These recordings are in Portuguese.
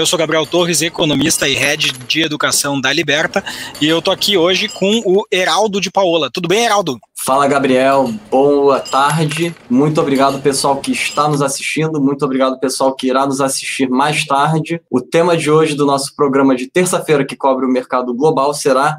Eu sou Gabriel Torres, economista e head de educação da Liberta, e eu tô aqui hoje com o Heraldo de Paola. Tudo bem, Heraldo? Fala, Gabriel. Boa tarde. Muito obrigado, pessoal que está nos assistindo. Muito obrigado, pessoal que irá nos assistir mais tarde. O tema de hoje do nosso programa de terça-feira, que cobre o mercado global, será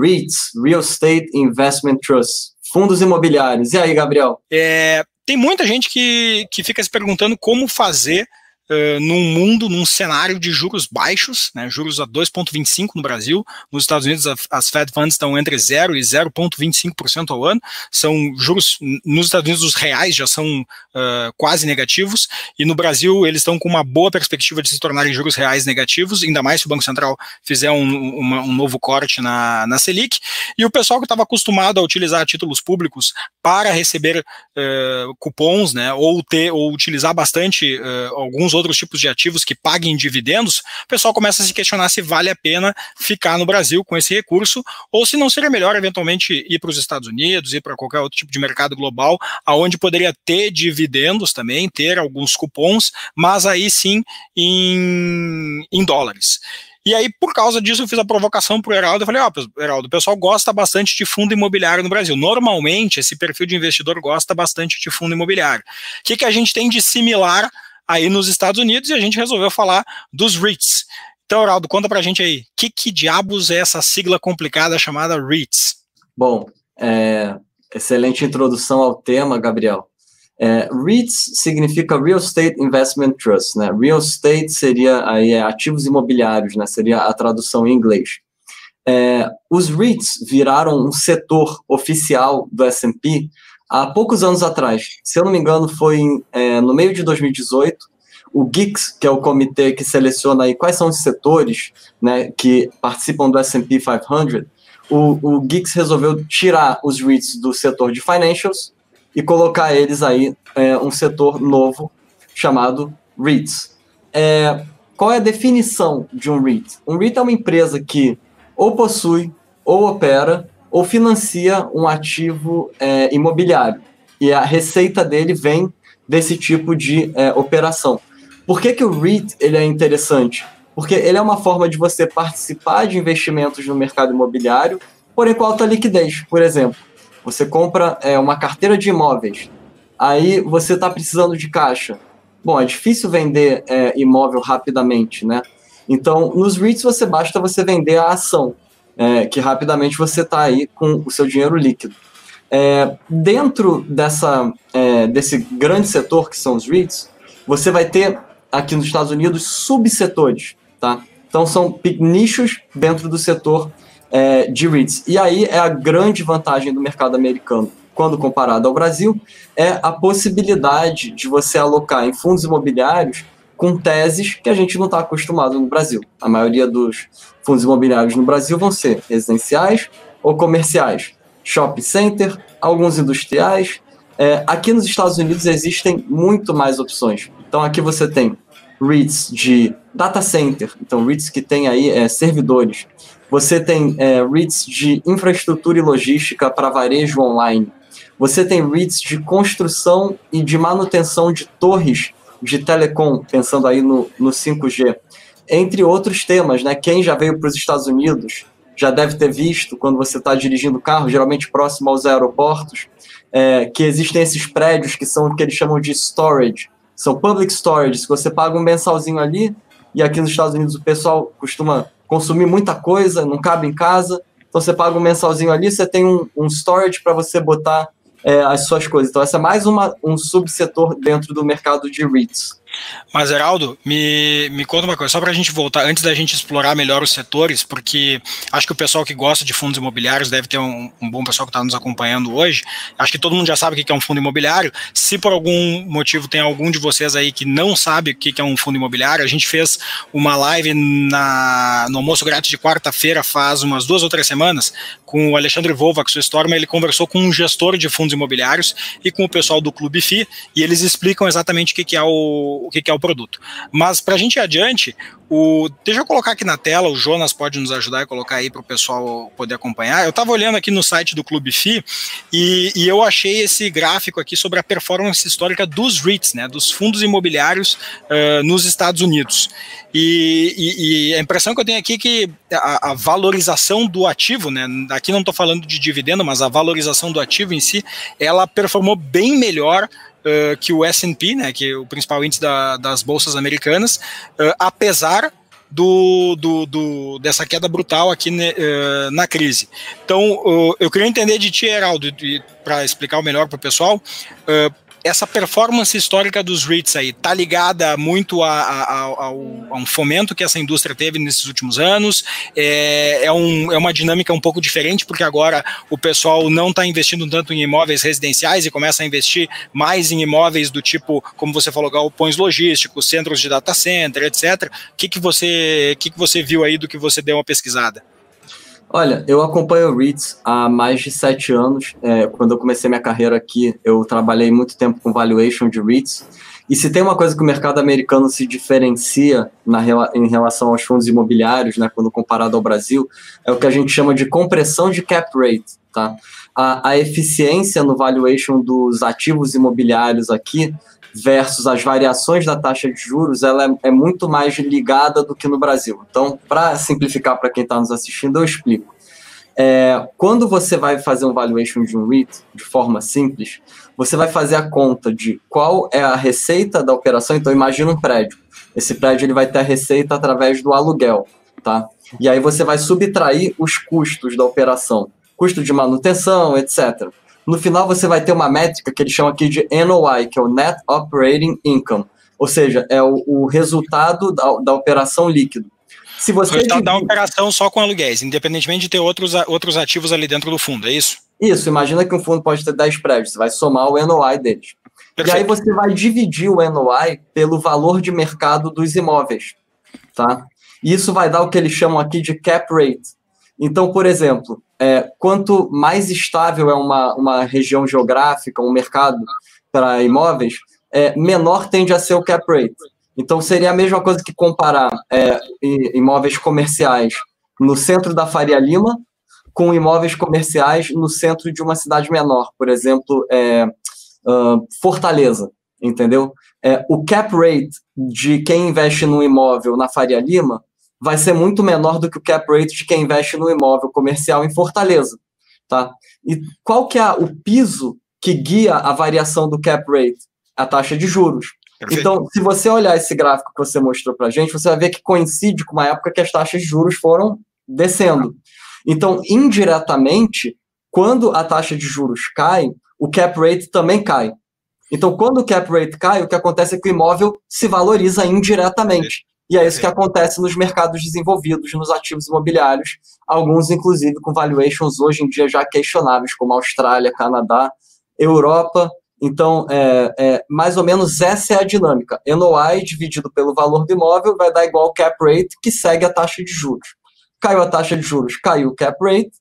REITs, Real Estate Investment Trust, fundos imobiliários. E aí, Gabriel? É, tem muita gente que, que fica se perguntando como fazer uh, num mundo, num cenário de juros baixos, né, juros a 2,25 no Brasil, nos Estados Unidos as Fed Funds estão entre 0 e 0,25% ao ano, são juros, nos Estados Unidos os reais já são uh, quase negativos, e no Brasil eles estão com uma boa perspectiva de se tornarem juros reais negativos, ainda mais se o Banco Central fizer um, uma, um novo corte na, na Selic, e o pessoal que estava acostumado a utilizar títulos públicos para receber uh, cupons, né, ou ter, ou utilizar bastante alguns outros tipos de ativos que paguem dividendos, o pessoal começa a se questionar se vale a pena ficar no Brasil com esse recurso ou se não seria melhor eventualmente ir para os Estados Unidos, ir para qualquer outro tipo de mercado global, aonde poderia ter dividendos também, ter alguns cupons, mas aí sim em, em dólares. E aí, por causa disso, eu fiz a provocação para o Heraldo. Eu falei: Ó, oh, Heraldo, o pessoal gosta bastante de fundo imobiliário no Brasil. Normalmente, esse perfil de investidor gosta bastante de fundo imobiliário. O que, que a gente tem de similar aí nos Estados Unidos e a gente resolveu falar dos REITs. Então, Heraldo, conta pra gente aí, que, que diabos é essa sigla complicada chamada REITs? Bom, é, excelente introdução ao tema, Gabriel. É, REITs significa Real Estate Investment Trust, né? Real Estate seria aí é, ativos imobiliários, né? Seria a tradução em inglês. É, os REITs viraram um setor oficial do S&P há poucos anos atrás, se eu não me engano, foi é, no meio de 2018, o GICS, que é o comitê que seleciona aí quais são os setores né, que participam do S&P 500, o, o GICS resolveu tirar os REITs do setor de financials e colocar eles aí é, um setor novo chamado REITs. É, qual é a definição de um REIT? Um REIT é uma empresa que ou possui ou opera ou financia um ativo é, imobiliário. E a receita dele vem desse tipo de é, operação. Por que, que o REIT ele é interessante? Porque ele é uma forma de você participar de investimentos no mercado imobiliário, porém com alta liquidez. Por exemplo, você compra é, uma carteira de imóveis, aí você está precisando de caixa. Bom, é difícil vender é, imóvel rapidamente, né? Então, nos REITs você basta você vender a ação é, que rapidamente você está aí com o seu dinheiro líquido. É, dentro dessa, é, desse grande setor que são os REITs, você vai ter aqui nos Estados Unidos subsetores, tá? Então são nichos dentro do setor é, de REITs. E aí é a grande vantagem do mercado americano, quando comparado ao Brasil, é a possibilidade de você alocar em fundos imobiliários com teses que a gente não está acostumado no Brasil. A maioria dos fundos imobiliários no Brasil vão ser residenciais ou comerciais, shopping center, alguns industriais. É, aqui nos Estados Unidos existem muito mais opções. Então aqui você tem REITs de data center, então REITs que tem aí é, servidores. Você tem é, REITs de infraestrutura e logística para varejo online. Você tem REITs de construção e de manutenção de torres de telecom, pensando aí no, no 5G, entre outros temas, né? Quem já veio para os Estados Unidos já deve ter visto quando você está dirigindo o carro, geralmente próximo aos aeroportos, é, que existem esses prédios que são o que eles chamam de storage, são public storage, que você paga um mensalzinho ali, e aqui nos Estados Unidos o pessoal costuma consumir muita coisa, não cabe em casa, então você paga um mensalzinho ali, você tem um, um storage para você botar é, as suas coisas. Então, essa é mais uma, um subsetor dentro do mercado de REITs. Mas, Heraldo, me, me conta uma coisa, só para a gente voltar, antes da gente explorar melhor os setores, porque acho que o pessoal que gosta de fundos imobiliários deve ter um, um bom pessoal que está nos acompanhando hoje. Acho que todo mundo já sabe o que é um fundo imobiliário. Se por algum motivo tem algum de vocês aí que não sabe o que é um fundo imobiliário, a gente fez uma live na, no almoço grátis de quarta-feira, faz umas duas ou três semanas, com o Alexandre Volvax, o Storm, ele conversou com um gestor de fundos imobiliários e com o pessoal do Clube FI, e eles explicam exatamente o que é o o que, que é o produto. Mas para a gente ir adiante, o, deixa eu colocar aqui na tela, o Jonas pode nos ajudar e colocar aí para o pessoal poder acompanhar. Eu estava olhando aqui no site do Clube FI e, e, eu achei esse gráfico aqui sobre a performance histórica dos REITs, né, dos fundos imobiliários uh, nos Estados Unidos. E, e, e, a impressão que eu tenho aqui é que a, a valorização do ativo, né, aqui não estou falando de dividendo, mas a valorização do ativo em si, ela performou bem melhor uh, que o S&P, né, que é o principal índice da, das bolsas americanas, uh, apesar do, do, do, dessa queda brutal aqui né, uh, na crise. Então, eu queria entender de ti, Heraldo, para explicar melhor para o pessoal, essa performance histórica dos REITs aí está ligada muito a, a, a, um fomento que essa indústria teve nesses últimos anos? É, é, um, é uma dinâmica um pouco diferente, porque agora o pessoal não está investindo tanto em imóveis residenciais e começa a investir mais em imóveis do tipo, como você falou, galpões logísticos, centros de data center, etc. O que, que, você, que, que você viu aí do que você deu uma pesquisada? Olha, eu acompanho o REITs há mais de sete anos. É, quando eu comecei minha carreira aqui, eu trabalhei muito tempo com valuation de REITs. E se tem uma coisa que o mercado americano se diferencia na, em relação aos fundos imobiliários, né, quando comparado ao Brasil, é o que a gente chama de compressão de cap rate. Tá? A, a eficiência no valuation dos ativos imobiliários aqui versus as variações da taxa de juros, ela é, é muito mais ligada do que no Brasil. Então, para simplificar para quem está nos assistindo, eu explico. É, quando você vai fazer um valuation de um REIT de forma simples, você vai fazer a conta de qual é a receita da operação. Então, imagina um prédio. Esse prédio ele vai ter a receita através do aluguel, tá? E aí você vai subtrair os custos da operação, custo de manutenção, etc. No final, você vai ter uma métrica que eles chamam aqui de NOI, que é o Net Operating Income, ou seja, é o, o resultado da, da operação líquido. Se você o resultado divide... da operação só com aluguéis, independentemente de ter outros, outros ativos ali dentro do fundo, é isso? Isso, imagina que um fundo pode ter 10 prédios, você vai somar o NOI deles. Perfeito. E aí você vai dividir o NOI pelo valor de mercado dos imóveis, tá? E isso vai dar o que eles chamam aqui de cap rate. Então, por exemplo, é, quanto mais estável é uma, uma região geográfica, um mercado para imóveis, é, menor tende a ser o cap rate. Então, seria a mesma coisa que comparar é, imóveis comerciais no centro da Faria Lima com imóveis comerciais no centro de uma cidade menor, por exemplo, é, uh, Fortaleza, entendeu? É, o cap rate de quem investe num imóvel na Faria Lima vai ser muito menor do que o cap rate de quem investe no imóvel comercial em Fortaleza, tá? E qual que é o piso que guia a variação do cap rate? A taxa de juros. Perfeito. Então, se você olhar esse gráfico que você mostrou para a gente, você vai ver que coincide com uma época que as taxas de juros foram descendo. Então, indiretamente, quando a taxa de juros cai, o cap rate também cai. Então, quando o cap rate cai, o que acontece é que o imóvel se valoriza indiretamente. E é isso que acontece nos mercados desenvolvidos, nos ativos imobiliários, alguns inclusive com valuations hoje em dia já questionáveis, como Austrália, Canadá, Europa. Então, é, é, mais ou menos essa é a dinâmica. NOI dividido pelo valor do imóvel vai dar igual cap rate, que segue a taxa de juros. Caiu a taxa de juros, caiu o cap rate,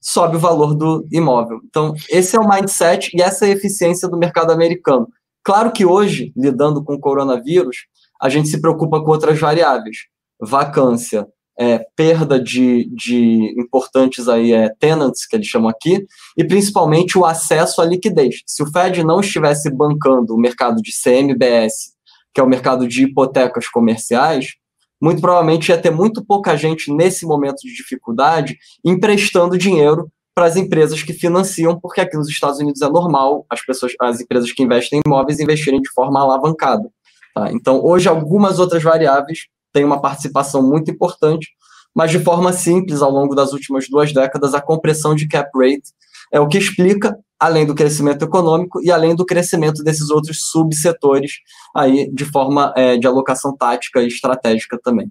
sobe o valor do imóvel. Então, esse é o mindset e essa é a eficiência do mercado americano. Claro que hoje, lidando com o coronavírus, a gente se preocupa com outras variáveis. Vacância, é, perda de, de importantes aí, é, tenants, que eles chamam aqui, e principalmente o acesso à liquidez. Se o Fed não estivesse bancando o mercado de CMBS, que é o mercado de hipotecas comerciais, muito provavelmente ia ter muito pouca gente nesse momento de dificuldade emprestando dinheiro para as empresas que financiam, porque aqui nos Estados Unidos é normal as pessoas, as empresas que investem em imóveis investirem de forma alavancada. Tá? Então, hoje, algumas outras variáveis têm uma participação muito importante, mas de forma simples, ao longo das últimas duas décadas, a compressão de cap rate é o que explica, além do crescimento econômico e além do crescimento desses outros subsetores aí de forma é, de alocação tática e estratégica também.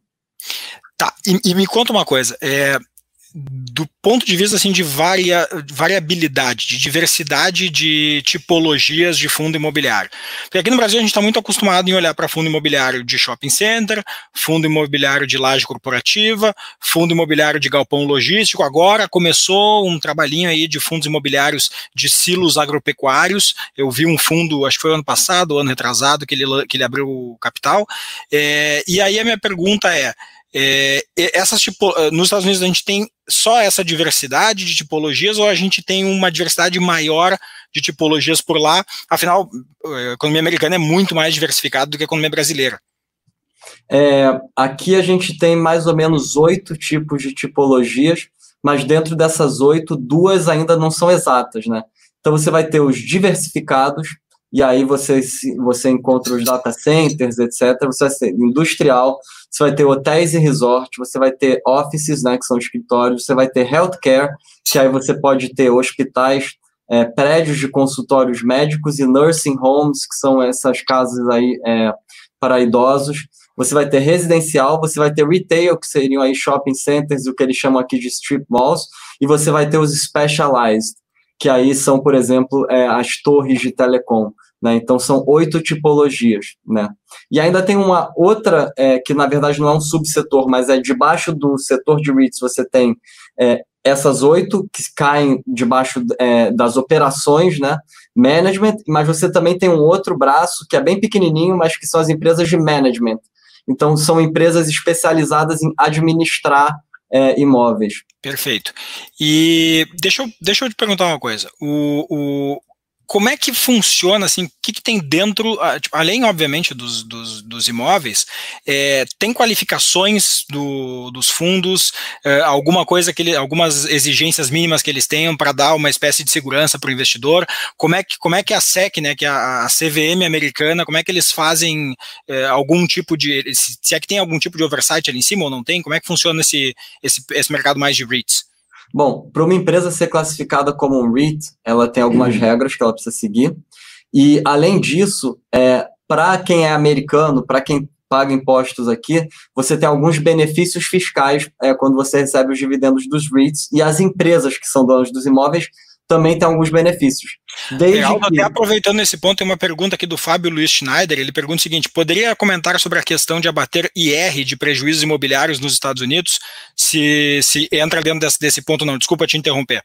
Tá, e, e me conta uma coisa, é, do ponto de vista assim de varia, variabilidade, de diversidade de tipologias de fundo imobiliário. Porque aqui no Brasil a gente está muito acostumado em olhar para fundo imobiliário de shopping center, fundo imobiliário de laje corporativa, fundo imobiliário de galpão logístico. Agora começou um trabalhinho aí de fundos imobiliários de silos agropecuários. Eu vi um fundo, acho que foi ano passado, ano retrasado, que ele, que ele abriu o capital. É, e aí a minha pergunta é, é, essas tipo, eh, nos Estados Unidos a gente tem só essa diversidade de tipologias ou a gente tem uma diversidade maior de tipologias por lá? Afinal, a economia americana é muito mais diversificada do que a economia brasileira. É, aqui a gente tem mais ou menos oito tipos de tipologias, mas dentro dessas oito, duas ainda não são exatas, né? Então você vai ter os diversificados, e aí você, você encontra os data centers, etc. Você vai ter industrial, você vai ter hotéis e resort, você vai ter offices, né, que são escritórios, você vai ter healthcare, que aí você pode ter hospitais, é, prédios de consultórios médicos e nursing homes, que são essas casas aí é, para idosos. Você vai ter residencial, você vai ter retail, que seriam aí shopping centers, o que eles chamam aqui de strip malls, e você vai ter os specialized, que aí são, por exemplo, é, as torres de telecom. Né? Então, são oito tipologias. Né? E ainda tem uma outra, é, que na verdade não é um subsetor, mas é debaixo do setor de REITs, você tem é, essas oito que caem debaixo é, das operações, né? Management, mas você também tem um outro braço que é bem pequenininho, mas que são as empresas de management. Então, são empresas especializadas em administrar é, imóveis. Perfeito. E deixa eu, deixa eu te perguntar uma coisa. O, o, como é que funciona, assim, o que, que tem dentro, ah, tipo, além, obviamente, dos, dos, dos imóveis, é, tem qualificações do, dos fundos, é, alguma coisa, que ele, algumas exigências mínimas que eles tenham para dar uma espécie de segurança para o investidor, como é, que, como é que a SEC, né, que é a, CVM americana, como é que eles fazem é, algum tipo de, se, se é que tem algum tipo de oversight ali em cima ou não tem, como é que funciona esse, esse, esse mercado mais de REITs? Bom, para uma empresa ser classificada como um REIT, ela tem algumas uhum. regras que ela precisa seguir. E, além disso, é, para quem é americano, para quem paga impostos aqui, você tem alguns benefícios fiscais é, quando você recebe os dividendos dos REITs e as empresas que são donas dos imóveis também tem alguns benefícios. Desde Legal, que... até aproveitando esse ponto, tem uma pergunta aqui do Fábio Luiz Schneider, ele pergunta o seguinte, poderia comentar sobre a questão de abater IR de prejuízos imobiliários nos Estados Unidos, se, se entra dentro desse, desse ponto não, desculpa te interromper.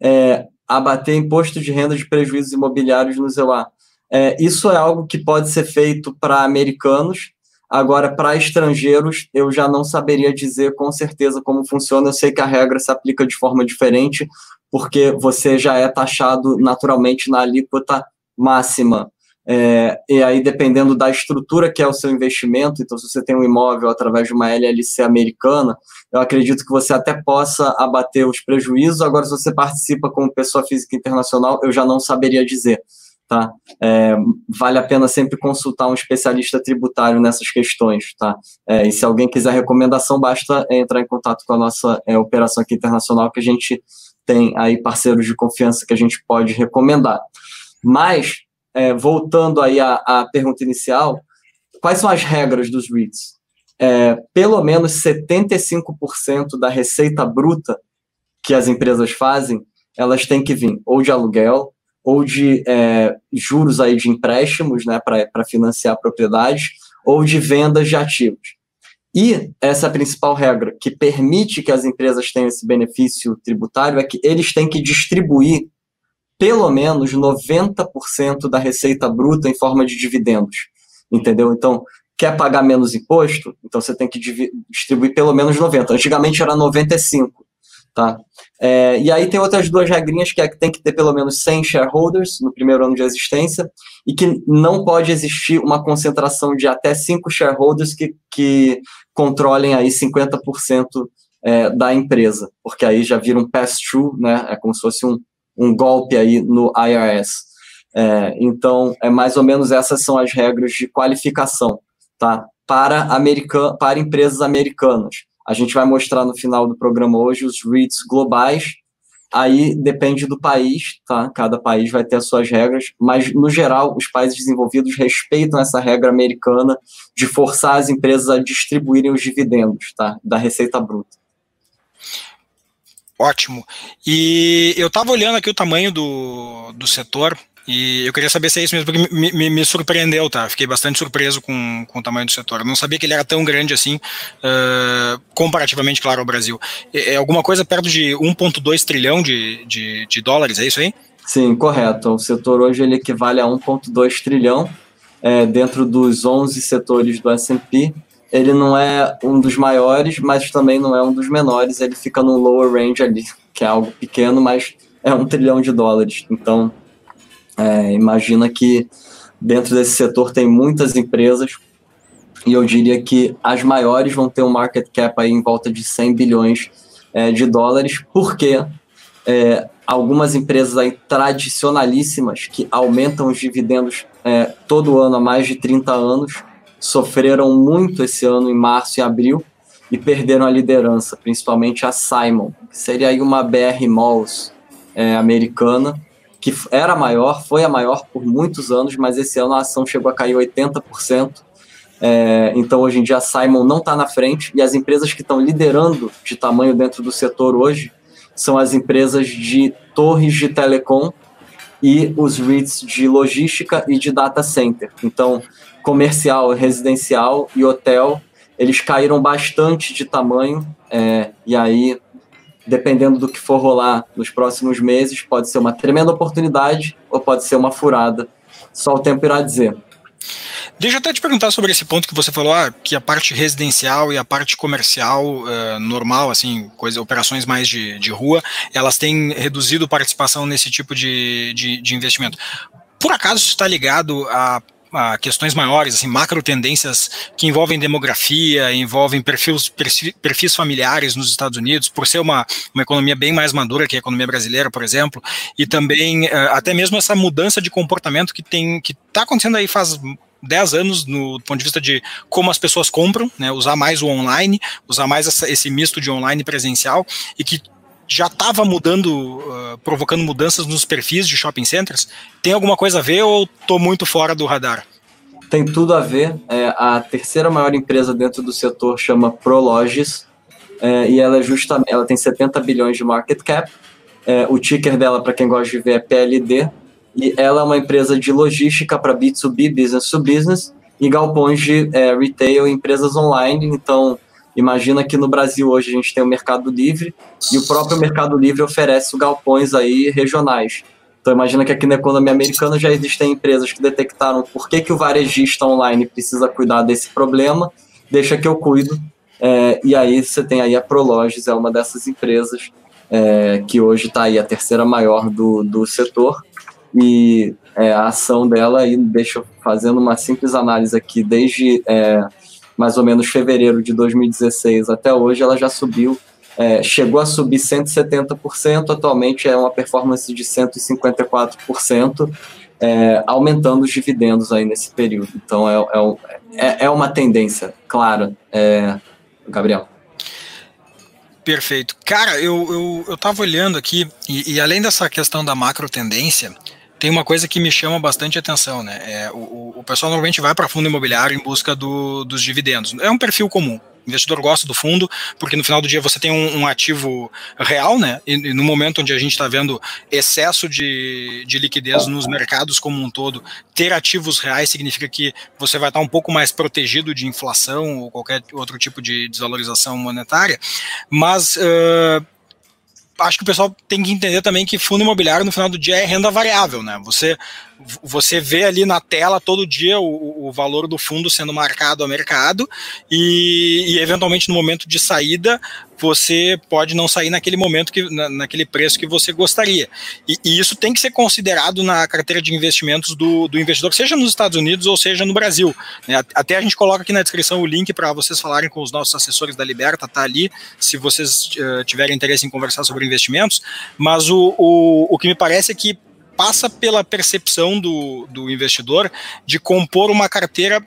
É, abater imposto de renda de prejuízos imobiliários no ZEUA. É, isso é algo que pode ser feito para americanos, Agora, para estrangeiros, eu já não saberia dizer com certeza como funciona. Eu sei que a regra se aplica de forma diferente, porque você já é taxado naturalmente na alíquota máxima. É, e aí, dependendo da estrutura que é o seu investimento, então, se você tem um imóvel através de uma LLC americana, eu acredito que você até possa abater os prejuízos. Agora, se você participa como pessoa física internacional, eu já não saberia dizer. Tá? É, vale a pena sempre consultar um especialista tributário nessas questões. Tá? É, e se alguém quiser recomendação, basta entrar em contato com a nossa é, operação aqui internacional, que a gente tem aí parceiros de confiança que a gente pode recomendar. Mas, é, voltando aí à, à, pergunta inicial, quais são as regras dos REITs? É, pelo menos 75% da receita bruta que as empresas fazem, elas têm que vir ou de aluguel, ou de é, juros aí de empréstimos né, para financiar propriedades, ou de vendas de ativos. E essa é a principal regra que permite que as empresas tenham esse benefício tributário é que eles têm que distribuir pelo menos 90% da receita bruta em forma de dividendos. Entendeu? Então, quer pagar menos imposto? Então você tem que distribuir pelo menos 90. Antigamente era 95, tá? É, e aí tem outras duas regrinhas que é que tem que ter pelo menos 100 shareholders no primeiro ano de existência e que não pode existir uma concentração de até 5 shareholders que, que controlem aí 50% é, da empresa, porque aí já vira um pass-through, né? É como se fosse um, um golpe aí no IRS. É, então, é mais ou menos essas são as regras de qualificação, tá? Para, american para empresas americanas. A gente vai mostrar no final do programa hoje os REITs globais. Aí depende do país, tá? Cada país vai ter as suas regras, mas no geral os países desenvolvidos respeitam essa regra americana de forçar as empresas a distribuírem os dividendos, tá? Da receita bruta. Ótimo. E eu estava olhando aqui o tamanho do, do setor e eu queria saber se é isso mesmo, porque me, me, me surpreendeu, tá? Fiquei bastante surpreso com, com o tamanho do setor. Eu não sabia que ele era tão grande assim, uh, comparativamente, claro, ao Brasil. É, é alguma coisa perto de 1,2 trilhão de, de, de dólares, é isso aí? Sim, correto. O setor hoje ele equivale a 1,2 trilhão é, dentro dos 11 setores do S&P. Ele não é um dos maiores, mas também não é um dos menores. Ele fica no lower range ali, que é algo pequeno, mas é um trilhão de dólares. Então, é, imagina que dentro desse setor tem muitas empresas e eu diria que as maiores vão ter um market cap aí em volta de 100 bilhões é, de dólares, porque é, algumas empresas aí tradicionalíssimas que aumentam os dividendos é, todo ano há mais de 30 anos sofreram muito esse ano em março e abril e perderam a liderança, principalmente a Simon, que seria aí uma BR Malls é, americana, que era maior, foi a maior por muitos anos, mas esse ano a ação chegou a cair 80%. É, então, hoje em dia, a Simon não está na frente e as empresas que estão liderando de tamanho dentro do setor hoje são as empresas de torres de telecom e os REITs de logística e de data center. Então, comercial, residencial e hotel, eles caíram bastante de tamanho, é, e aí, dependendo do que for rolar nos próximos meses, pode ser uma tremenda oportunidade ou pode ser uma furada. Só o tempo irá dizer. Deixa eu até te perguntar sobre esse ponto que você falou, ah, que a parte residencial e a parte comercial uh, normal, assim, coisa, operações mais de, de rua, elas têm reduzido participação nesse tipo de, de, de investimento. Por acaso está ligado a a questões maiores, assim, macro tendências que envolvem demografia, envolvem perfis, perfis familiares nos Estados Unidos, por ser uma, uma economia bem mais madura que a economia brasileira, por exemplo, e também uh, até mesmo essa mudança de comportamento que tem que está acontecendo aí faz 10 anos no ponto de vista de como as pessoas compram, né, usar mais o online, usar mais essa, esse misto de online e presencial, e que já estava mudando, uh, provocando mudanças nos perfis de shopping centers. Tem alguma coisa a ver ou estou muito fora do radar? Tem tudo a ver. É, a terceira maior empresa dentro do setor chama Prologis, é, e ela é justamente, ela tem 70 bilhões de market cap. É, o ticker dela, para quem gosta de ver, é PLD, e ela é uma empresa de logística para B2B, business to business, e galpões de é, retail empresas online. Então, imagina que no Brasil hoje a gente tem o Mercado Livre e o próprio Mercado Livre oferece galpões aí regionais. Então, imagina que aqui na economia americana já existem empresas que detectaram por que, que o varejista online precisa cuidar desse problema, deixa que eu cuido. É, e aí você tem aí a Prologes, é uma dessas empresas é, que hoje está aí a terceira maior do, do setor e é, a ação dela, e deixa eu fazendo uma simples análise aqui, desde é, mais ou menos fevereiro de 2016 até hoje, ela já subiu, é, chegou a subir 170%, atualmente é uma performance de 154%, é, aumentando os dividendos aí nesse período. Então é, é, é, é uma tendência clara, é, Gabriel. Perfeito. Cara, eu, eu, eu tava olhando aqui, e, e além dessa questão da macro tendência, tem uma coisa que me chama bastante atenção, né? É, o, o pessoal normalmente vai para fundo imobiliário em busca do, dos dividendos. É um perfil comum. O investidor gosta do fundo, porque no final do dia você tem um, um ativo real, né? E, e, no momento onde a gente está vendo excesso de, de liquidez nos mercados como um todo, ter ativos reais significa que você vai estar tá um pouco mais protegido de inflação ou qualquer outro tipo de desvalorização monetária. Mas. Uh, acho que o pessoal tem que entender também que fundo imobiliário no final do dia é renda variável, né? Você você vê ali na tela todo dia o, o valor do fundo sendo marcado ao mercado e, e, eventualmente no momento de saída você pode não sair naquele momento que na, naquele preço que você gostaria e, e, isso tem que ser considerado na carteira de investimentos do, do investidor seja nos Estados Unidos ou seja no Brasil né? até a gente coloca aqui na descrição o link para vocês falarem com os nossos assessores da Liberta tá ali se vocês uh, tiverem interesse em conversar sobre investimentos mas o, o, o que me parece é que passa pela percepção do, do investidor de compor uma carteira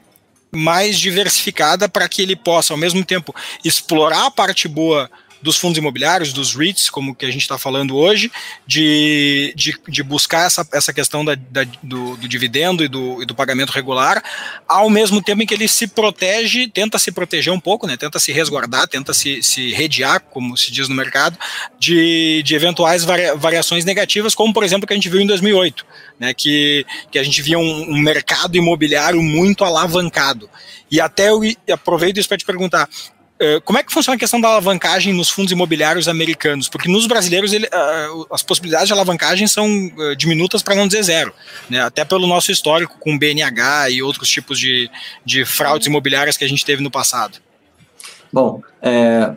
mais diversificada para que ele possa, ao mesmo tempo, explorar a parte boa dos fundos imobiliários, dos REITs, como que a gente está falando hoje, de, de, de, buscar essa, essa questão da, da do, do, dividendo e do, e do pagamento regular, ao mesmo tempo em que ele se protege, tenta se proteger um pouco, né, tenta se resguardar, tenta se, se redear, como se diz no mercado, de, de eventuais variações negativas, como por exemplo que a gente viu em 2008, né, que, que a gente via um, um mercado imobiliário muito alavancado. E até eu aproveito isso para te perguntar, como é que funciona a questão da alavancagem nos fundos imobiliários americanos? Porque nos brasileiros ele, uh, as possibilidades de alavancagem são uh, diminutas para não dizer zero, né? até pelo nosso histórico com BNH e outros tipos de, de fraudes imobiliárias que a gente teve no passado. Bom, é,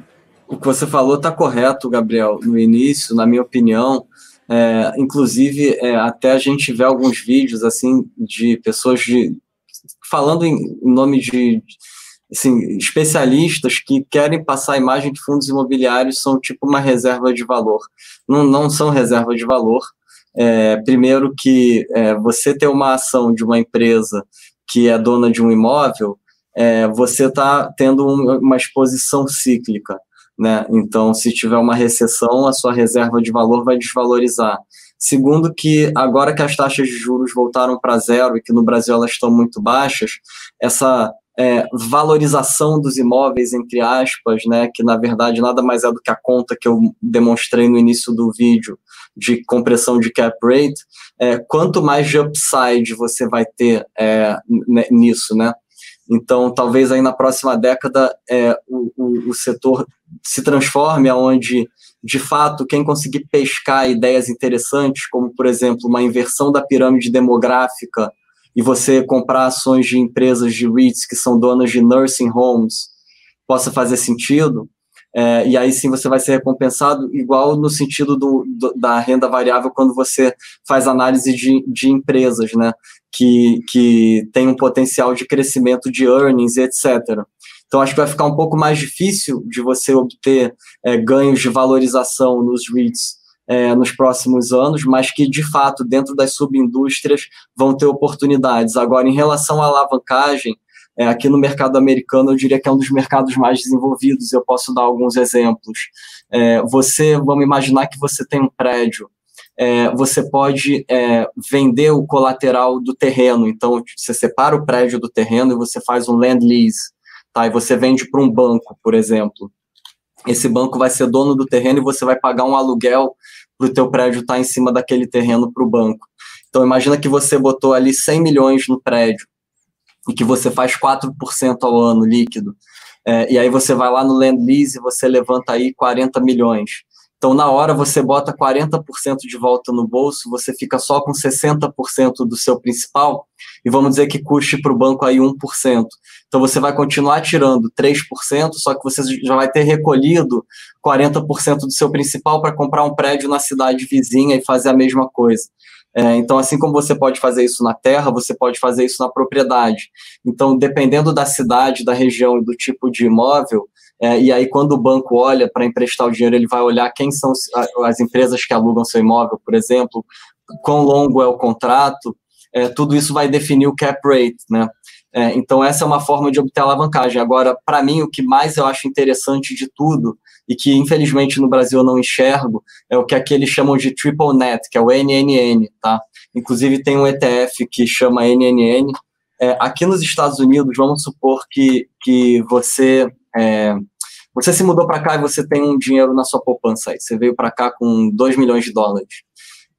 o que você falou está correto, Gabriel, no início, na minha opinião. É, inclusive, é, até a gente vê alguns vídeos assim de pessoas de, falando em nome de assim, especialistas que querem passar a imagem de fundos imobiliários são tipo uma reserva de valor. Não, não são reserva de valor. É, primeiro que é, você ter uma ação de uma empresa que é dona de um imóvel, é, você está tendo um, uma exposição cíclica. Né? Então, se tiver uma recessão, a sua reserva de valor vai desvalorizar. Segundo, que agora que as taxas de juros voltaram para zero e que no Brasil elas estão muito baixas, essa é, valorização dos imóveis, entre aspas, né, que na verdade nada mais é do que a conta que eu demonstrei no início do vídeo de compressão de cap rate, é, quanto mais de upside você vai ter é, nisso, né? Então, talvez aí na próxima década é, o, o, o setor se transforme aonde de fato, quem conseguir pescar ideias interessantes, como, por exemplo, uma inversão da pirâmide demográfica e você comprar ações de empresas de REITs que são donas de nursing homes, possa fazer sentido, é, e aí sim você vai ser recompensado, igual no sentido do, do, da renda variável, quando você faz análise de, de empresas, né, que, que tem um potencial de crescimento de earnings, etc. Então, acho que vai ficar um pouco mais difícil de você obter é, ganhos de valorização nos REITs é, nos próximos anos, mas que, de fato, dentro das subindústrias vão ter oportunidades. Agora, em relação à alavancagem, é, aqui no mercado americano, eu diria que é um dos mercados mais desenvolvidos. Eu posso dar alguns exemplos. É, você, vamos imaginar que você tem um prédio é, você pode é, vender o colateral do terreno. Então, você separa o prédio do terreno e você faz um land lease tá? E você vende para um banco, por exemplo. Esse banco vai ser dono do terreno e você vai pagar um aluguel para o teu prédio estar tá em cima daquele terreno para o banco. Então imagina que você botou ali 100 milhões no prédio e que você faz 4% ao ano líquido. É, e aí você vai lá no Land Lease e você levanta aí 40 milhões. Então, na hora, você bota 40% de volta no bolso, você fica só com 60% do seu principal, e vamos dizer que custe para o banco aí 1%. Então, você vai continuar tirando 3%, só que você já vai ter recolhido 40% do seu principal para comprar um prédio na cidade vizinha e fazer a mesma coisa. É, então, assim como você pode fazer isso na terra, você pode fazer isso na propriedade. Então, dependendo da cidade, da região e do tipo de imóvel, é, e aí, quando o banco olha para emprestar o dinheiro, ele vai olhar quem são as empresas que alugam seu imóvel, por exemplo, quão longo é o contrato, é, tudo isso vai definir o cap rate, né? É, então, essa é uma forma de obter alavancagem. Agora, para mim, o que mais eu acho interessante de tudo, e que infelizmente no Brasil eu não enxergo, é o que aqueles chamam de triple net, que é o NNN, tá? Inclusive, tem um ETF que chama NNN. É, aqui nos Estados Unidos, vamos supor que, que você é, você se mudou para cá e você tem um dinheiro na sua poupança aí. Você veio para cá com 2 milhões de dólares.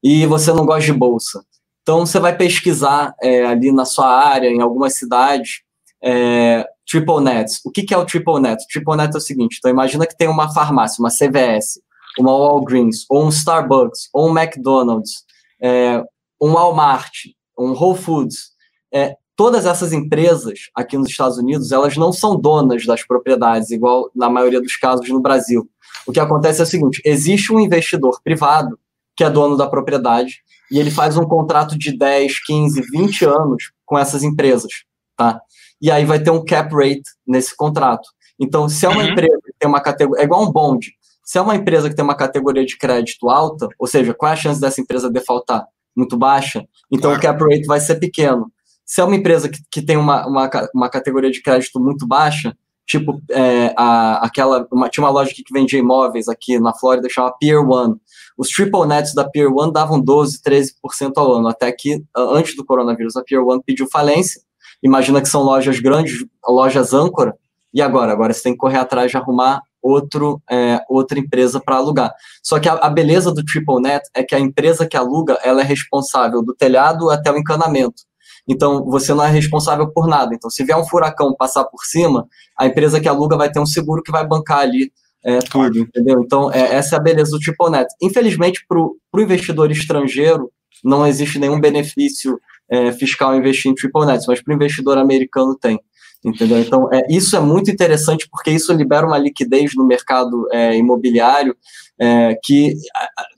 E você não gosta de bolsa. Então você vai pesquisar é, ali na sua área, em algumas cidades, é, triple nets. O que, que é o triple net? Triple net é o seguinte: então imagina que tem uma farmácia, uma CVS, uma Walgreens, ou um Starbucks, ou um McDonald's, é, um Walmart, um Whole Foods. É, todas essas empresas aqui nos Estados Unidos, elas não são donas das propriedades, igual na maioria dos casos no Brasil. O que acontece é o seguinte: existe um investidor privado que é dono da propriedade e ele faz um contrato de 10, 15, 20 anos com essas empresas, tá? E aí vai ter um cap rate nesse contrato. Então, se é uma uhum. empresa que tem uma categoria, é igual um bond. Se é uma empresa que tem uma categoria de crédito alta, ou seja, qual é a chance dessa empresa defaultar? Muito baixa, então claro. o cap rate vai ser pequeno. Se é uma empresa que, que tem uma, uma, uma categoria de crédito muito baixa, tipo é, a, aquela, uma, tinha uma loja que vendia imóveis aqui na Flórida, chamava Pier One. Os triple nets da Pier One davam 12, 13% ao ano, até que antes do coronavírus a Pier One pediu falência. Imagina que são lojas grandes, lojas âncora, e agora? Agora você tem que correr atrás de arrumar outro, é, outra empresa para alugar. Só que a, a, beleza do Triple Net é que a empresa que aluga, ela é responsável do telhado até o encanamento. Então, você não é responsável por nada. Então, se vier um furacão passar por cima, a empresa que aluga vai ter um seguro que vai bancar ali é, tudo, entendeu? Então, é, essa é a beleza do Triple Net. Infelizmente, para o investidor estrangeiro, não existe nenhum benefício é, fiscal investir em Triple Net, mas para o investidor americano tem. Entendeu? Então, é, isso é muito interessante porque isso libera uma liquidez no mercado é, imobiliário é, que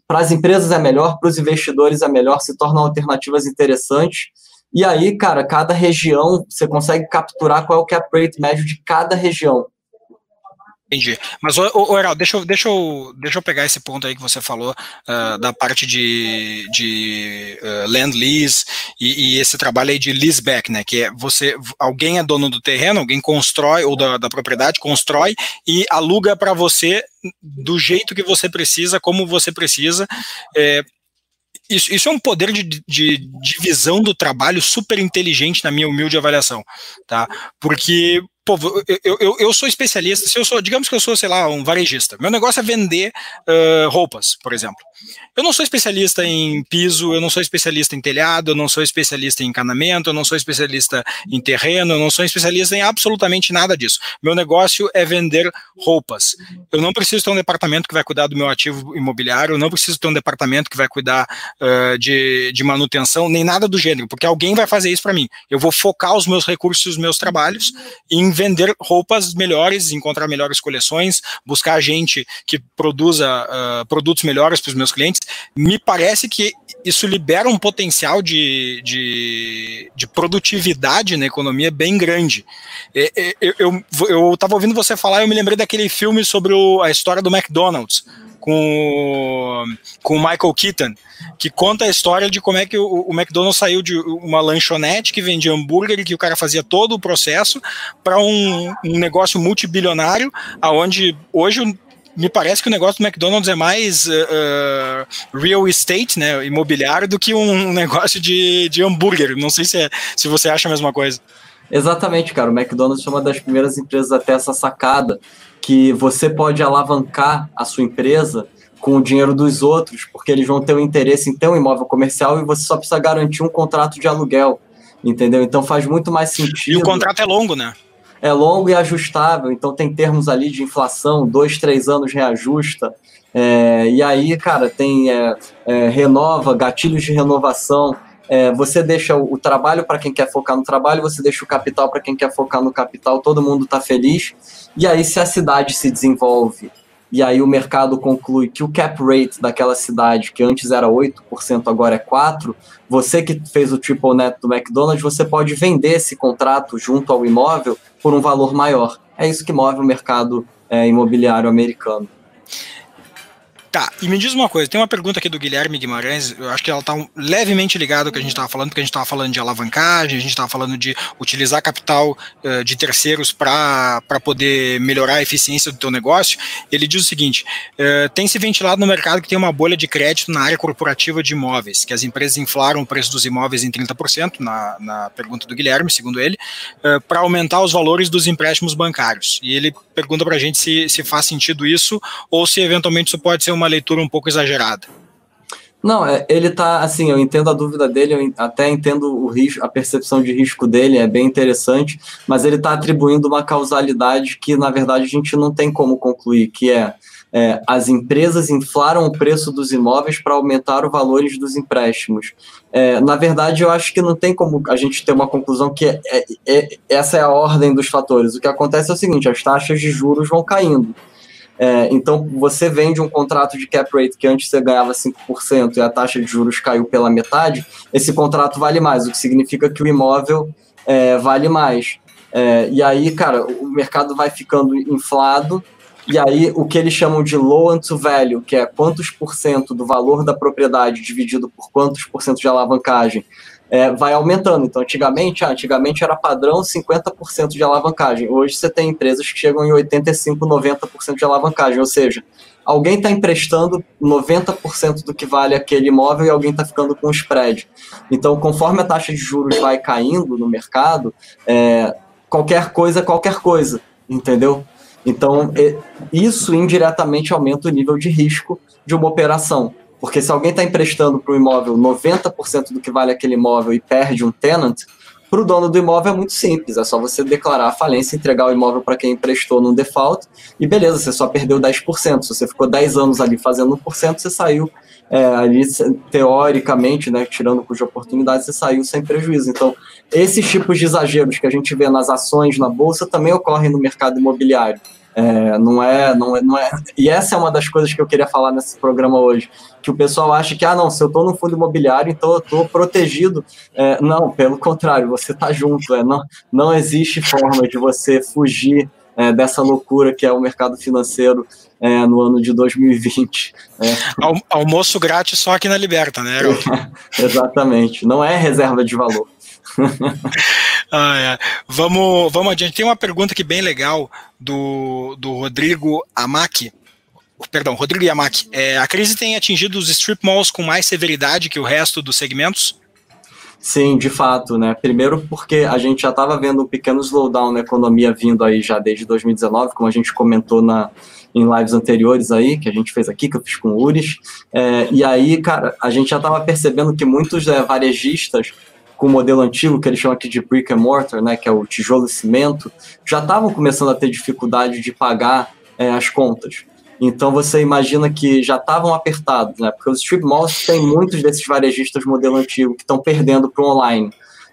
para as empresas é melhor, para os investidores é melhor, se tornam alternativas interessantes. E aí, cara, cada região você consegue capturar qual é o cap rate médio de cada região. Entendi. Mas, ô, ô Heraldo, deixa eu, deixa, eu, deixa eu pegar esse ponto aí que você falou uh, da parte de, de uh, land lease e, e, esse trabalho aí de leaseback, né? Que é você, alguém é dono do terreno, alguém constrói, ou da, da propriedade, constrói e aluga para você do jeito que você precisa, como você precisa. É, isso, isso, é um poder de, de divisão do trabalho super inteligente na minha humilde avaliação, tá? Porque pô, eu, eu, eu sou especialista, se eu sou, digamos que eu sou, sei lá, um varejista, meu negócio é vender uh, roupas, por exemplo. Eu não sou especialista em piso, eu não sou especialista em telhado, eu não sou especialista em encanamento, eu não sou especialista em terreno, eu não sou especialista em absolutamente nada disso. Meu negócio é vender roupas. Eu não preciso ter um departamento que vai cuidar do meu ativo imobiliário, eu não preciso ter um departamento que vai cuidar uh, de, de manutenção, nem nada do gênero, porque alguém vai fazer isso para mim. Eu vou focar os meus recursos e os meus trabalhos em vender roupas melhores, encontrar melhores coleções, buscar gente que produza uh, produtos melhores para os meus clientes. Me parece que isso libera um potencial de, de, de produtividade na economia bem grande. Eu estava ouvindo você falar e eu me lembrei daquele filme sobre o, a história do McDonald's com, com o Michael Keaton, que conta a história de como é que o, o McDonald's saiu de uma lanchonete que vendia hambúrguer e que o cara fazia todo o processo para um, um negócio multibilionário, aonde hoje me parece que o negócio do McDonald's é mais uh, uh, real estate, né, imobiliário, do que um negócio de, de hambúrguer. Não sei se, é, se você acha a mesma coisa. Exatamente, cara. O McDonald's foi uma das primeiras empresas a ter essa sacada que você pode alavancar a sua empresa com o dinheiro dos outros, porque eles vão ter o interesse em ter um imóvel comercial e você só precisa garantir um contrato de aluguel, entendeu? Então faz muito mais sentido. E o contrato é longo, né? É longo e ajustável, então tem termos ali de inflação, dois, três anos reajusta. É, e aí, cara, tem é, é, renova, gatilhos de renovação. É, você deixa o, o trabalho para quem quer focar no trabalho, você deixa o capital para quem quer focar no capital, todo mundo está feliz. E aí, se a cidade se desenvolve e aí o mercado conclui que o cap rate daquela cidade, que antes era 8%, agora é 4%, você que fez o triple net do McDonald's, você pode vender esse contrato junto ao imóvel por um valor maior. É isso que move o mercado é, imobiliário americano. Tá, e me diz uma coisa, tem uma pergunta aqui do Guilherme Guimarães, eu acho que ela está levemente ligada ao que a gente estava falando, porque a gente estava falando de alavancagem, a gente estava falando de utilizar capital uh, de terceiros para poder melhorar a eficiência do teu negócio. Ele diz o seguinte: uh, tem se ventilado no mercado que tem uma bolha de crédito na área corporativa de imóveis, que as empresas inflaram o preço dos imóveis em 30%, na, na pergunta do Guilherme, segundo ele, uh, eh, para aumentar os valores dos empréstimos bancários. E ele pergunta para a gente se, se faz sentido isso ou se eventualmente isso pode ser leitura um pouco exagerada. Não, é, ele tá assim, eu entendo a dúvida dele, eu até entendo o risco, a percepção de risco dele é bem interessante, mas ele está atribuindo uma causalidade que na verdade a gente não tem como concluir, que é, é as empresas inflaram o preço dos imóveis para aumentar os valores dos empréstimos. É, na verdade, eu acho que não tem como a gente ter uma conclusão que é, é, é essa é a ordem dos fatores. O que acontece é o seguinte: as taxas de juros vão caindo. É, então, você vende um contrato de cap rate que antes você ganhava 5% e a taxa de juros caiu pela metade, esse contrato vale mais, o que significa que o imóvel é, vale mais. É, e aí, cara, o mercado vai ficando inflado, e aí o que eles chamam de loan to value, que é quantos por cento do valor da propriedade dividido por quantos por cento de alavancagem, é, vai aumentando. Então, antigamente, ah, antigamente era padrão 50% de alavancagem. Hoje você tem empresas que chegam em 85%, 90% de alavancagem. Ou seja, alguém está emprestando 90% do que vale aquele imóvel e alguém está ficando com spread. Então, conforme a taxa de juros vai caindo no mercado, é, qualquer coisa é qualquer coisa, entendeu? Então, isso indiretamente aumenta o nível de risco de uma operação. Porque se alguém está emprestando para o imóvel 90% do que vale aquele imóvel e perde um tenant, para o dono do imóvel é muito simples, é só você declarar a falência, entregar o imóvel para quem emprestou num default e beleza, você só perdeu 10%. Se você ficou 10 anos ali fazendo 1%, você saiu é, ali, teoricamente, né, tirando cuja oportunidade, você saiu sem prejuízo. Então, esses tipos de exageros que a gente vê nas ações na bolsa também ocorrem no mercado imobiliário. É, não, é, não, é, não é. E essa é uma das coisas que eu queria falar nesse programa hoje. Que o pessoal acha que, ah, não, se eu estou no fundo imobiliário, então eu estou protegido. É, não, pelo contrário, você está junto. É, não, não existe forma de você fugir é, dessa loucura que é o mercado financeiro é, no ano de 2020. É. Almoço grátis só aqui na Liberta, né? Exatamente. Não é reserva de valor. ah, é. vamos, vamos adiante. Tem uma pergunta aqui bem legal do, do Rodrigo Amaki. Perdão, Rodrigo Yamaki. É, a crise tem atingido os strip malls com mais severidade que o resto dos segmentos? Sim, de fato, né? Primeiro porque a gente já estava vendo um pequeno slowdown na economia vindo aí já desde 2019, como a gente comentou na, em lives anteriores aí, que a gente fez aqui, que eu fiz com o Uris. É, e aí, cara, a gente já estava percebendo que muitos é, varejistas com o modelo antigo, que eles chamam aqui de brick and mortar, né, que é o tijolo e cimento, já estavam começando a ter dificuldade de pagar é, as contas. Então você imagina que já estavam apertados, né? Porque os strip malls têm muitos desses varejistas modelo antigo que estão perdendo para o online.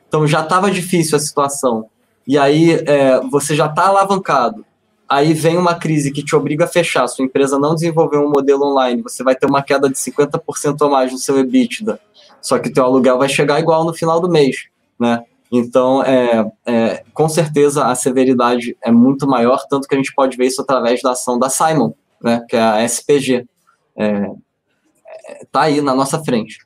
Então já estava difícil a situação. E aí é, você já está alavancado. Aí vem uma crise que te obriga a fechar. Sua empresa não desenvolveu um modelo online, você vai ter uma queda de 50% ou mais no seu EBITDA só que teu aluguel vai chegar igual no final do mês, né? Então, é, é, com certeza a severidade é muito maior, tanto que a gente pode ver isso através da ação da Simon, né, que é a SPG. É, é, tá aí na nossa frente.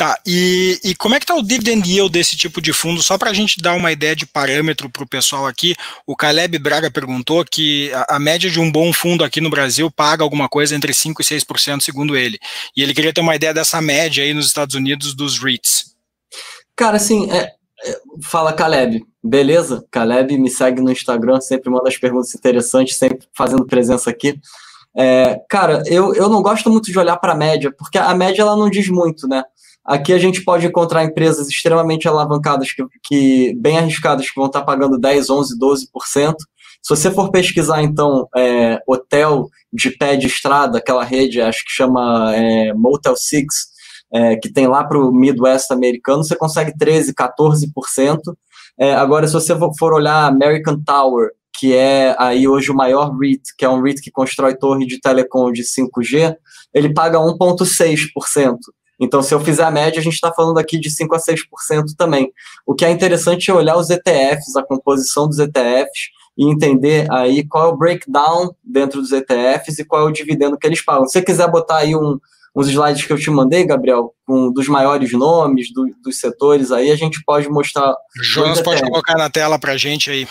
Tá, e, e como é que está o dividend yield desse tipo de fundo? Só para a gente dar uma ideia de parâmetro para o pessoal aqui, o Caleb Braga perguntou que a, a, média de um bom fundo aqui no Brasil paga alguma coisa entre 5% e 6%, segundo ele. E ele queria ter uma ideia dessa média aí nos Estados Unidos dos REITs. Cara, assim, é, fala Caleb, beleza? Caleb me segue no Instagram, sempre manda as perguntas interessantes, sempre fazendo presença aqui. É, cara, eu, eu não gosto muito de olhar para a média, porque a média ela não diz muito, né? Aqui a gente pode encontrar empresas extremamente alavancadas, que, que bem arriscadas, que vão estar pagando 10, 11, 12%. Se você for pesquisar, então, é, hotel de pé de estrada, aquela rede, acho que chama é, Motel 6, é, que tem lá para o Midwest americano, você consegue 13%, 14%. É, agora, se você for olhar American Tower, que é aí hoje o maior REIT, que é um REIT que constrói torre de telecom de 5G, ele paga 1,6%. Então, se eu fizer a média, a gente está falando aqui de 5 a 6% também. O que é interessante é olhar os ETFs, a composição dos ETFs, e entender aí qual é o breakdown dentro dos ETFs e qual é o dividendo que eles pagam. Se você quiser botar aí um, uns slides que eu te mandei, Gabriel, com dos maiores nomes do, dos setores aí, a gente pode mostrar. Jonas pode colocar na tela para a gente aí.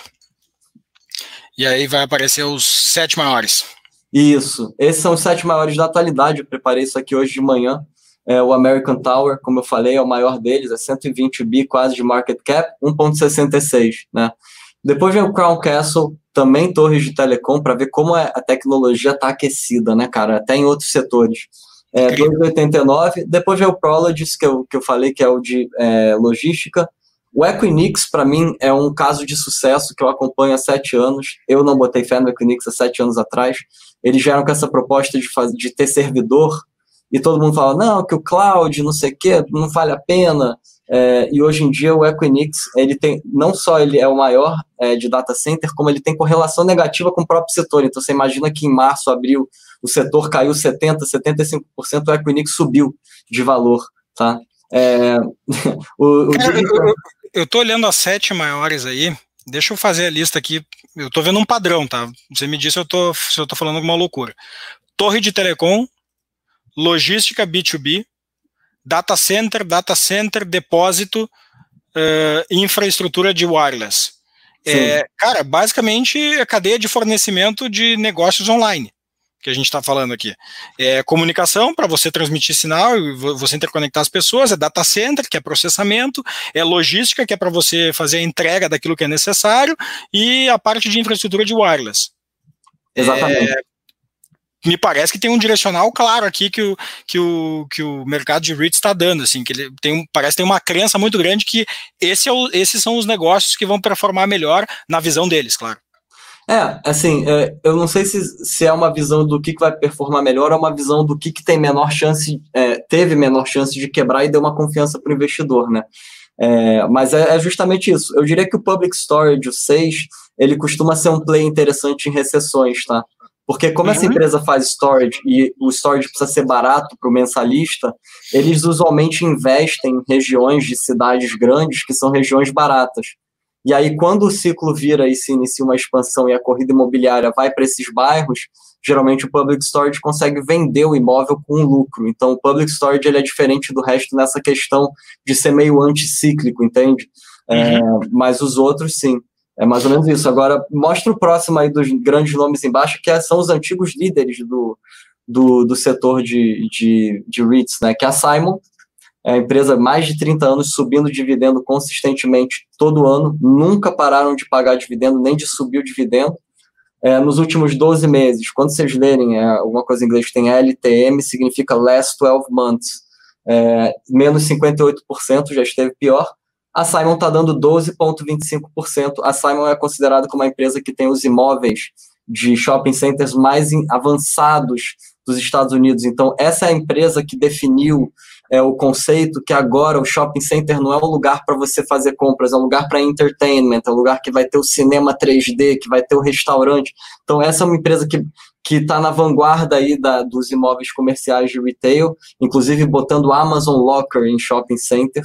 E aí vai aparecer os sete maiores. Isso. Esses são os sete maiores da atualidade. Eu preparei isso aqui hoje de manhã. É, o American Tower, como eu falei, é o maior deles, é 120 bi quase de market cap, 1,66, né? Depois vem o Crown Castle, também torres de telecom, para ver como é, a tecnologia está aquecida, né, cara? Até em outros setores. É, 2,89. Depois vem o Prologis, que eu, que eu falei que é o de é, logística. O Equinix, para mim, é um caso de sucesso que eu acompanho há sete anos. Eu não botei fé no Equinix há sete anos atrás. Eles vieram com essa proposta de, fazer, de ter servidor e todo mundo fala, não, que o cloud, não sei o quê, não vale a pena. É, e hoje em dia o Equinix, ele tem, não só ele é o maior é, de data center, como ele tem correlação negativa com o próprio setor. Então você imagina que em março, abril, o setor caiu 70%, 75%, o Equinix subiu de valor, tá? É, o, o Cara, eu, eu tô olhando as sete maiores aí, deixa eu fazer a lista aqui, eu tô vendo um padrão, tá? Você me disse se eu tô, se eu tô falando alguma loucura. Torre de Telecom, logística B2B, data center, data center, depósito, uh, infraestrutura de wireless. É, cara, basicamente a cadeia de fornecimento de negócios online que a gente está falando aqui. É comunicação para você transmitir sinal e você interconectar as pessoas, é data center, que é processamento, é logística, que é para você fazer a entrega daquilo que é necessário, e a parte de infraestrutura de wireless. Exatamente. É, me parece que tem um direcional claro aqui que o, que o, que o mercado de REITs está dando, assim, que ele tem, parece ter uma crença muito grande que esse é o, esses são os negócios que vão performar melhor na visão deles, claro. É, assim, é, eu não sei se, se é uma visão do que, que vai performar melhor ou uma visão do que, que tem menor chance, é, teve menor chance de quebrar e deu uma confiança para o investidor, né? É, mas é, é, justamente isso. Eu diria que o Public Storage, o 6, ele costuma ser um play interessante em recessões, tá? Porque como uhum. essa empresa faz storage e o storage precisa ser barato para o mensalista, eles usualmente investem em regiões de cidades grandes que são regiões baratas. E aí, quando o ciclo vira e se inicia uma expansão e a corrida imobiliária vai para esses bairros, geralmente o public storage consegue vender o imóvel com lucro. Então, o public storage ele é diferente do resto nessa questão de ser meio anticíclico, entende? É, uhum. É, mas os outros, sim. É mais ou menos isso. Agora, mostra o próximo aí dos grandes nomes embaixo, que são os antigos líderes do, do, do setor de, de, de REITs, né? Que é a Simon, é a empresa mais de 30 anos subindo dividendo consistentemente todo ano, nunca pararam de pagar dividendo, nem de subir o dividendo. É, nos últimos 12 meses, quando vocês lerem é, alguma coisa em inglês que tem LTM, significa last 12 months, é, menos 58%, já esteve pior. A Simon está dando 12,25%. A Simon é considerada como a empresa que tem os imóveis de shopping centers mais avançados dos Estados Unidos. Então, essa é a empresa que definiu é, o conceito que agora o shopping center não é um lugar para você fazer compras, é um lugar para entertainment, é um lugar que vai ter o cinema 3D, que vai ter o restaurante. Então, essa é uma empresa que que está na vanguarda aí da, dos imóveis comerciais de retail, inclusive botando Amazon Locker em shopping center.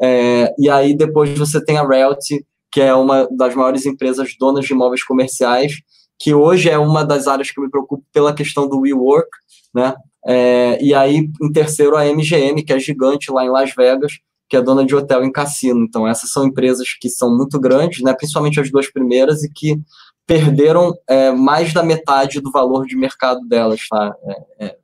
É, e aí depois você tem a Realty, que é uma das maiores empresas donas de imóveis comerciais, que hoje é uma das áreas que eu me preocupo pela questão do WeWork, né? É, e aí, em terceiro, a MGM, que é gigante lá em Las Vegas, que é dona de hotel em cassino. Então, essas são empresas que são muito grandes, né, principalmente as duas primeiras, e que perderam é, mais da metade do valor de mercado delas. Tá? É, é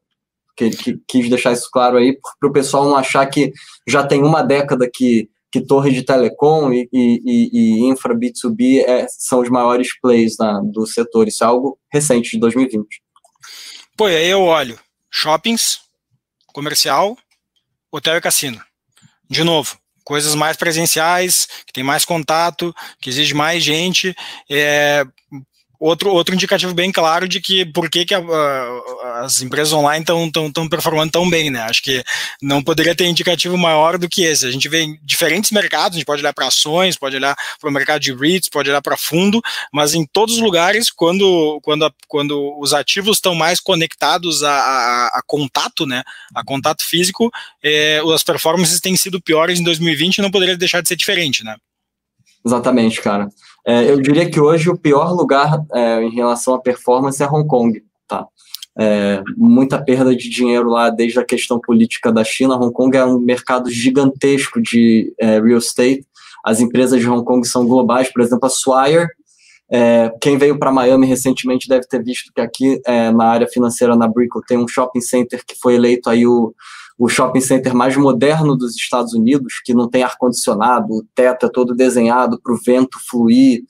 que, que, quis deixar isso claro aí, para o pessoal não achar que já tem uma década que, que torre de telecom e, e, e infra B2B é, são os maiores plays na, do setor. Isso é algo recente, de 2020. Pô, aí eu olho shoppings, comercial, hotel e cassino. De novo, coisas mais presenciais, que tem mais contato, que exige mais gente. É, outro, outro indicativo bem claro de que por que, que a, a, as empresas online estão tão, tão performando tão bem, né? Acho que não poderia ter indicativo maior do que esse. A gente vê em diferentes mercados, a gente pode olhar para ações, pode olhar para o mercado de REITs, pode olhar para fundo, mas em todos os lugares, quando, quando, a, quando os ativos estão mais conectados a, contato, né? A contato físico, é, as performances têm sido piores em 2020 e não poderia deixar de ser diferente, né? Exatamente, cara. É, eu diria que hoje o pior lugar é, em relação à performance é Hong Kong, tá? É, muita perda de dinheiro lá desde a questão política da China. Hong Kong é um mercado gigantesco de é, real estate. As empresas de Hong Kong são globais, por exemplo, a Swire. É, quem veio para Miami recentemente deve ter visto que aqui é, na área financeira na Brickell tem um shopping center que foi eleito aí o o shopping center mais moderno dos Estados Unidos, que não tem ar-condicionado, o teto é todo desenhado para o vento fluir,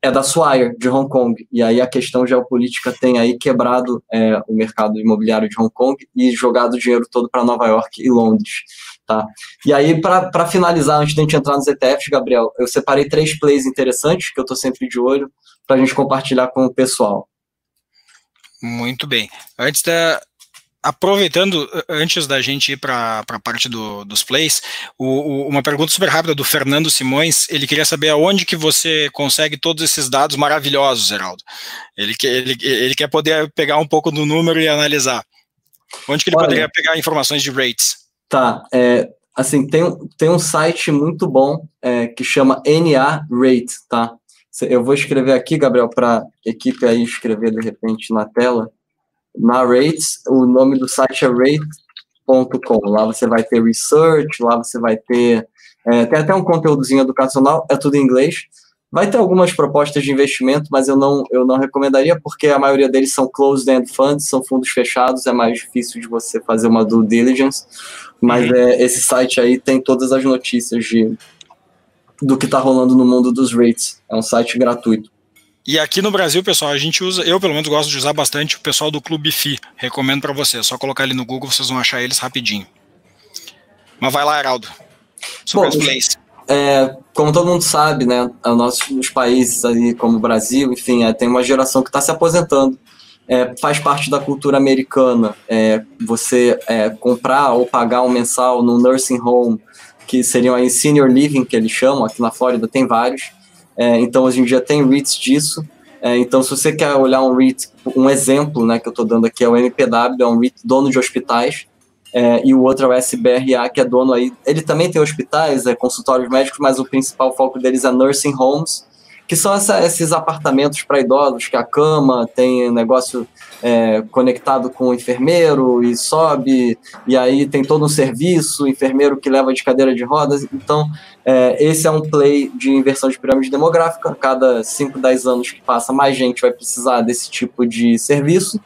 é da Swire, de Hong Kong. E aí a questão geopolítica tem aí quebrado é, o mercado imobiliário de Hong Kong e jogado o dinheiro todo para Nova York e Londres. Tá? E aí, para finalizar, antes de a gente entrar nos ETFs, Gabriel, eu separei três plays interessantes que eu estou sempre de olho para a gente compartilhar com o pessoal. Muito bem. Antes da, aproveitando, antes da gente ir para a parte do, dos plays, o, o, uma pergunta super rápida do Fernando Simões, ele queria saber aonde que você consegue todos esses dados maravilhosos, Geraldo. Ele, ele, ele quer poder pegar um pouco do número e analisar. Onde que ele Olha, poderia pegar informações de rates? Tá, é, assim, tem, tem um site muito bom é, que chama NA Rate, tá? Eu vou escrever aqui, Gabriel, para a equipe aí escrever de repente na tela na Rates, o nome do site é Rate, REITs.com. Lá você vai ter research, lá você vai ter. É, tem até um conteúdozinho educacional, é tudo em inglês. Vai ter algumas propostas de investimento, mas eu não, eu não recomendaria, porque a maioria deles são closed-end funds, são fundos fechados, é mais difícil de você fazer uma due diligence. Mas uhum. é, esse site aí tem todas as notícias de, do que está rolando no mundo dos REITs. É um site gratuito. E aqui no Brasil, pessoal, a gente usa, eu pelo menos gosto de usar bastante o pessoal do Clube FI. Recomendo para vocês. Só colocar ali no Google, vocês vão achar eles rapidinho. Mas vai lá, Heraldo. Sobre Bom, plays. É, como todo mundo sabe, né, os países aí como o Brasil, enfim, é, tem uma geração que está se aposentando. É, faz parte da cultura americana é, você é, comprar ou pagar um mensal no nursing home, que seriam aí senior living, que eles chamam, aqui na Flórida tem vários, é, então, hoje em dia tem REITs disso. É, então, se você quer olhar um REIT, um exemplo né, que eu estou dando aqui é o MPW, é um REIT dono de hospitais, é, e o outro é o SBRA, que é dono aí. Ele também tem hospitais, é, consultórios médicos, mas o principal foco deles é nursing homes que são essa, esses apartamentos para idosos, que a cama tem negócio é, conectado com o enfermeiro e sobe, e aí tem todo um serviço, enfermeiro que leva de cadeira de rodas. Então, é, esse é um play de inversão de pirâmide demográfica. Cada 5, 10 anos que passa, mais gente vai precisar desse tipo de serviço.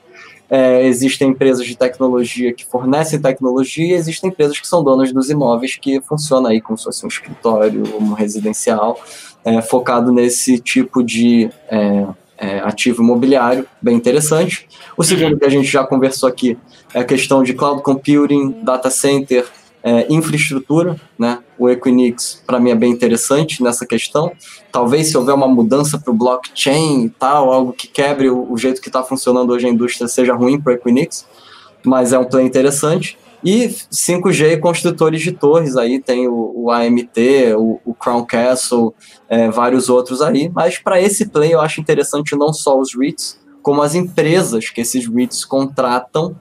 É, existem empresas de tecnologia que fornecem tecnologia, existem empresas que são donas dos imóveis que funcionam aí como se fosse um escritório, um residencial é, focado nesse tipo de é, é, ativo imobiliário, bem interessante. O segundo que a gente já conversou aqui é a questão de cloud computing, data center, é, infraestrutura, né? O Equinix, para mim, é bem interessante nessa questão. Talvez se houver uma mudança para o blockchain e tal, algo que quebre o, o jeito que está funcionando hoje a indústria, seja ruim para o Equinix, mas é um play interessante. E 5G construtores de torres, aí tem o, o AMT, o, o, Crown Castle, é, vários outros aí. Mas para esse play eu acho interessante não só os REITs, como as empresas que esses REITs contratam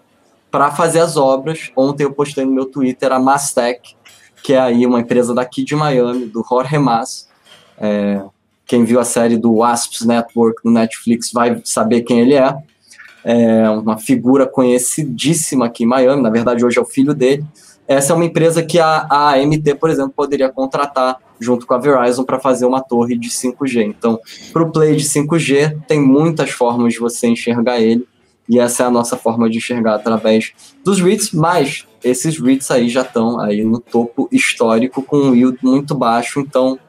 para fazer as obras. Ontem eu postei no meu Twitter a Mastec, que é aí uma empresa daqui de Miami, do Jorge Mas. É, quem viu a série do Wasps Network no Netflix vai saber quem ele é é uma figura conhecidíssima aqui em Miami, na verdade hoje é o filho dele. Essa é uma empresa que a, a AMT, por exemplo, poderia contratar junto com a Verizon para fazer uma torre de 5G. Então, para o play de 5G, tem muitas formas de você enxergar ele, e essa é a nossa forma de enxergar através dos REITs, mas esses REITs aí já estão aí no topo histórico com um yield muito baixo, então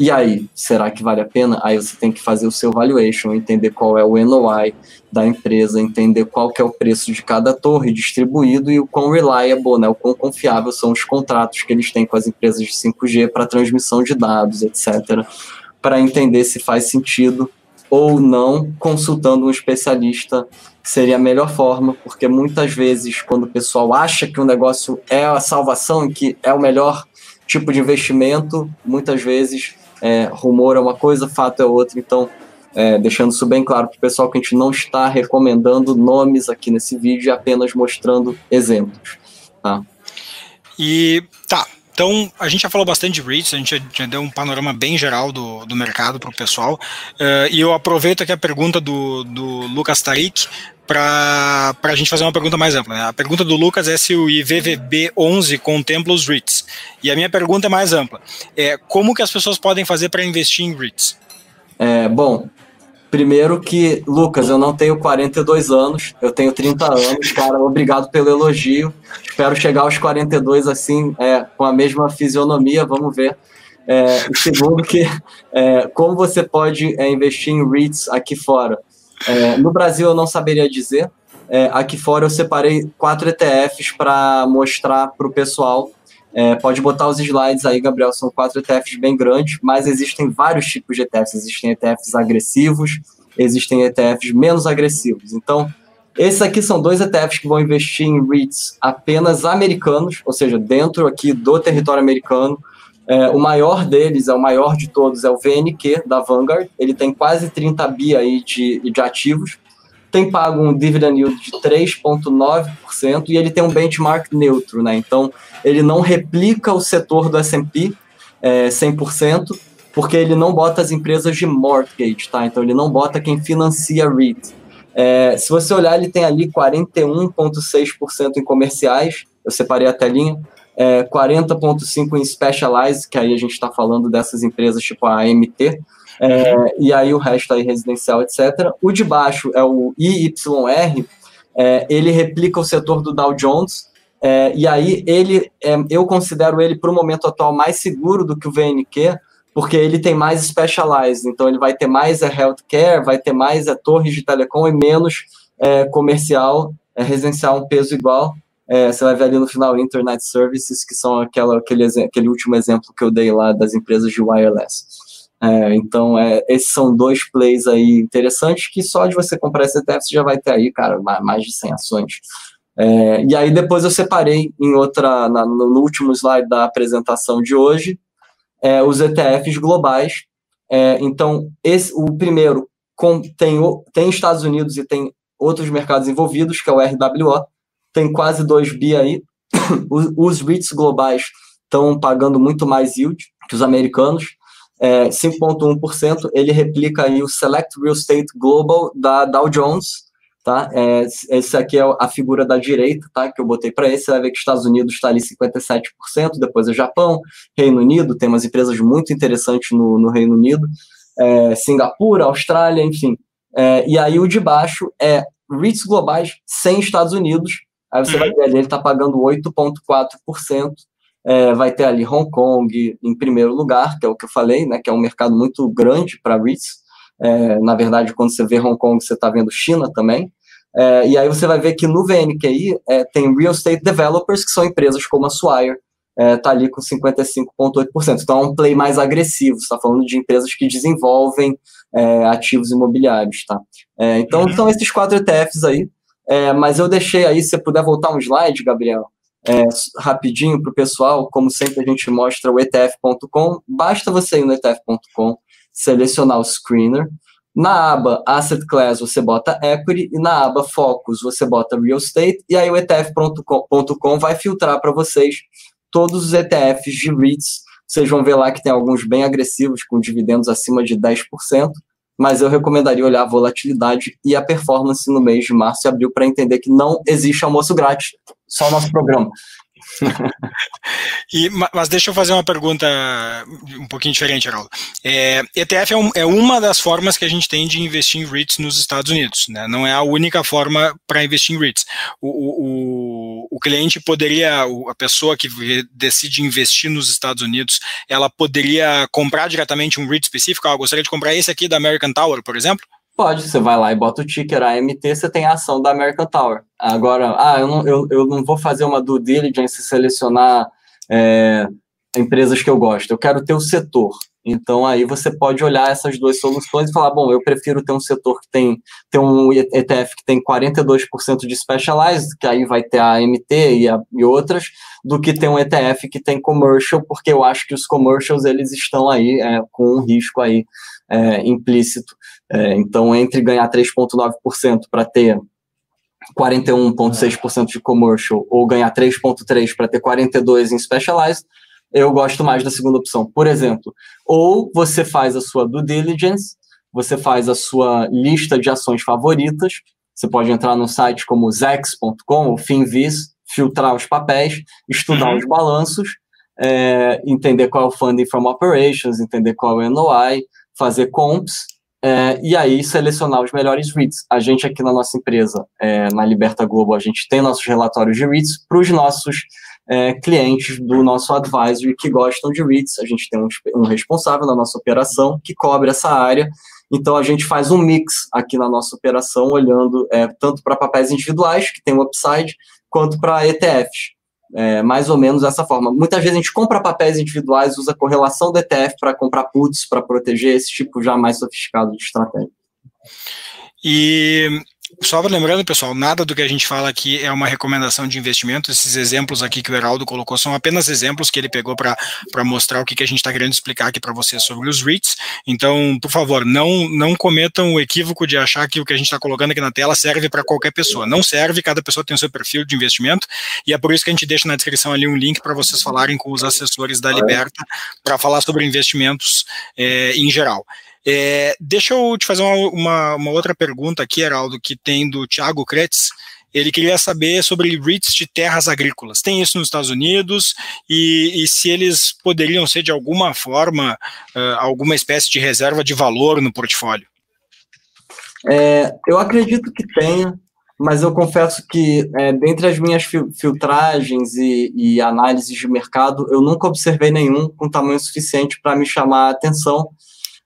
e aí, será que vale a pena? Aí você tem que fazer o seu valuation, entender qual é o NOI da empresa, entender qual que é o preço de cada torre distribuído e o quão reliable, né, o quão confiável são os contratos que eles têm com as empresas de 5G para transmissão de dados, etc. Para entender se faz sentido ou não, consultando um especialista seria a melhor forma, porque muitas vezes quando o pessoal acha que um negócio é a salvação que é o melhor tipo de investimento, muitas vezes é, rumor é uma coisa, fato é outra, então é, deixando isso bem claro para o pessoal que a gente não está recomendando nomes aqui nesse vídeo, apenas mostrando exemplos. Tá? E tá, então, a gente já falou bastante de REITs, a gente já, deu um panorama bem geral do, do mercado para o pessoal. Uh, e eu aproveito aqui a pergunta do, do Lucas Tarik para a gente fazer uma pergunta mais ampla. Né? A pergunta do Lucas é se o IVVB 11 contempla os REITs. E a minha pergunta é mais ampla. É, como que as pessoas podem fazer para investir em REITs? É, bom, primeiro que, Lucas, eu não tenho 42 anos, eu tenho 30 anos, cara, obrigado pelo elogio. Espero chegar aos 42 assim, é, com a mesma fisionomia, vamos ver. É, segundo que, é, como você pode é, investir em REITs aqui fora? É, no Brasil eu não saberia dizer. É, aqui fora eu separei quatro ETFs para mostrar para o pessoal. É, pode botar os slides aí, Gabriel. São quatro ETFs bem grandes, mas existem vários tipos de ETFs. Existem ETFs agressivos, existem ETFs menos agressivos. Então, esses aqui são dois ETFs que vão investir em REITs apenas americanos, ou seja, dentro aqui do território americano. É, o maior deles, é o maior de todos, é o VNQ da Vanguard. Ele tem quase 30 bi aí de, de ativos. Tem pago um dividend yield de 3,9% e ele tem um benchmark neutro, né? Então, ele não replica o setor do S&P é, 100%, porque ele não bota as empresas de mortgage, tá? Então, ele não bota quem financia REIT. É, se você olhar, ele tem ali 41,6% em comerciais eu separei a telinha, é, 40,5 em Specialized, que aí a gente está falando dessas empresas tipo a AMT, é, e aí o resto aí residencial, etc. O de baixo é o IYR, é, ele replica o setor do Dow Jones, é, e aí ele, é, eu considero ele para o momento atual mais seguro do que o VNQ, porque ele tem mais specialized, então ele vai ter mais é, healthcare, vai ter mais é, torres de telecom e menos comercial, residencial um peso igual. É, você vai ver ali no final Internet Services, que são aquela, aquele, aquele último exemplo que eu dei lá das empresas de wireless. É, então, é, esses são dois plays aí interessantes que só de você comprar esse ETF você já vai ter aí, cara, mais de 100 ações. É, e aí depois eu separei em outra, na, no último slide da apresentação de hoje, é, os ETFs globais. É, então, esse, o primeiro com, tem, tem Estados Unidos e tem outros mercados envolvidos, que é o RWO, tem quase 2 bi aí. os, REITs globais estão pagando muito mais yield que os americanos, é, 5,1%. Ele replica aí o Select Real Estate Global da Dow Jones, tá? É, esse aqui é a figura da direita, tá? Que eu botei para esse. Você vai ver que Estados Unidos está ali 57%, depois é Japão, Reino Unido, tem umas empresas muito interessantes no, no Reino Unido, é, Singapura, Austrália, enfim. É, e aí o de baixo é REITs globais sem Estados Unidos. Aí você uhum. vai ver ali, ele está pagando 8,4%. É, vai ter ali Hong Kong em primeiro lugar, que é o que eu falei, né, que é um mercado muito grande para REITs. É, na verdade, quando você vê Hong Kong, você está vendo China também. É, e aí você vai ver que no VNQI é, tem Real Estate Developers, que são empresas como a Swire, está é, ali com 55,8%. Então é um play mais agressivo, está falando de empresas que desenvolvem é, ativos imobiliários. Tá? Então uhum. são esses quatro ETFs aí, mas eu deixei aí, se você puder voltar um slide, Gabriel, rapidinho para o pessoal, como sempre a gente mostra o ETF.com, basta você ir no ETF.com, selecionar o screener. Na aba Asset Class você bota Equity e na aba Focus você bota Real Estate e aí o ETF.com vai filtrar para vocês todos os ETFs de REITs. Vocês vão ver lá que tem alguns bem agressivos com dividendos acima de 10%, mas eu recomendaria olhar a volatilidade e a performance no mês de março e abril para entender que não existe almoço grátis, só o nosso programa. e, mas deixa eu fazer uma pergunta um pouquinho diferente, Haroldo. É, ETF é, um, é, uma das formas que a gente tem de investir em REITs nos Estados Unidos. Né? Não é a única forma para investir em REITs. O, o, o, cliente poderia, a pessoa que decide investir nos Estados Unidos, ela poderia comprar diretamente um REIT específico. Ah, eu gostaria de comprar esse aqui da American Tower, por exemplo? Pode, você vai lá e bota o ticker AMT, você tem a ação da American Tower. Agora, ah, eu não, eu, eu não vou fazer uma due diligence e selecionar é, empresas que eu gosto, eu quero ter o setor. Então aí você pode olhar essas duas soluções e falar, bom, eu prefiro ter um setor que tem, ter um ETF que tem 42% de specialized, que aí vai ter a AMT e, a, e outras, do que ter um ETF que tem commercial, porque eu acho que os commercials eles estão aí é, com um risco aí é, implícito. É, então, entre ganhar 3,9% para ter 41,6% de commercial ou ganhar 3,3% para ter 42% em specialized, eu gosto mais da segunda opção. Por exemplo, ou você faz a sua due diligence, você faz a sua lista de ações favoritas, você pode entrar no site como zex.com ou Finvis, filtrar os papéis, estudar uhum. os balanços, é, entender qual é o funding from operations, entender qual é o NOI, fazer comps é, e aí selecionar os melhores REITs. A gente aqui na nossa empresa, é, na Liberta Globo, a gente tem nossos relatórios de REITs para os nossos é, clientes do nosso advisory que gostam de REITs. A gente tem um, um responsável na nossa operação que cobre essa área. Então a gente faz um mix aqui na nossa operação, olhando é, tanto para papéis individuais, que tem o upside, quanto para ETFs. É, mais ou menos dessa forma. Muitas vezes a gente compra papéis individuais, usa correlação do ETF para comprar puts, para proteger esse tipo já mais sofisticado de estratégia. E só lembrando, pessoal, nada do que a gente fala aqui é uma recomendação de investimento. Esses exemplos aqui que o Heraldo colocou são apenas exemplos que ele pegou para mostrar o que, que a gente está querendo explicar aqui para vocês sobre os REITs. Então, por favor, não, não cometam o equívoco de achar que o que a gente está colocando aqui na tela serve para qualquer pessoa. Não serve, cada pessoa tem o seu perfil de investimento, e é por isso que a gente deixa na descrição ali um link para vocês falarem com os assessores da Liberta para falar sobre investimentos é, em geral. É, deixa eu te fazer uma, uma, uma, outra pergunta aqui, Heraldo, que tem do Thiago Kretz. ele queria saber sobre REITs de terras agrícolas. Tem isso nos Estados Unidos e, e se eles poderiam ser de alguma forma uh, alguma espécie de reserva de valor no portfólio. É, eu acredito que tenha, mas eu confesso que, é, dentre as minhas filtragens e, e, análises de mercado, eu nunca observei nenhum com tamanho suficiente para me chamar a atenção.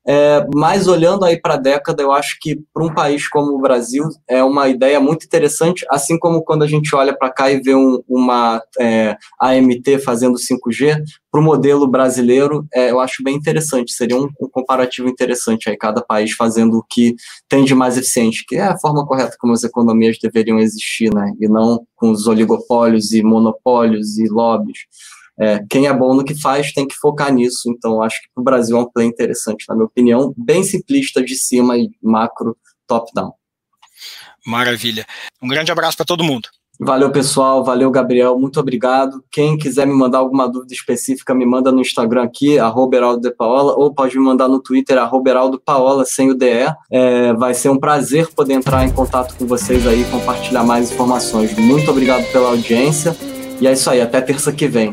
É, mas olhando aí para a década, eu acho que para um país como o Brasil é uma ideia muito interessante, assim como quando a gente olha para cá e vê um, uma é, AMT fazendo 5G, para o modelo brasileiro, é, eu acho bem interessante, seria um, um, comparativo interessante aí, cada país fazendo o que tem de mais eficiente, que é a forma correta como as economias deveriam existir, né, e não com os oligopólios e monopólios e lobbies é, quem é bom no que faz tem que focar nisso. Então, acho que o Brasil é um play interessante, na minha opinião, bem simplista de cima e macro, top-down. Maravilha. Um grande abraço para todo mundo. Valeu, pessoal. Valeu, Gabriel. Muito obrigado. Quem quiser me mandar alguma dúvida específica, me manda no Instagram aqui, arroba de Paola, ou pode me mandar no Twitter, arroba Paola, sem o DE. É, vai ser um prazer poder entrar em contato com vocês aí e compartilhar mais informações. Muito obrigado pela audiência. E é isso aí. Até terça que vem.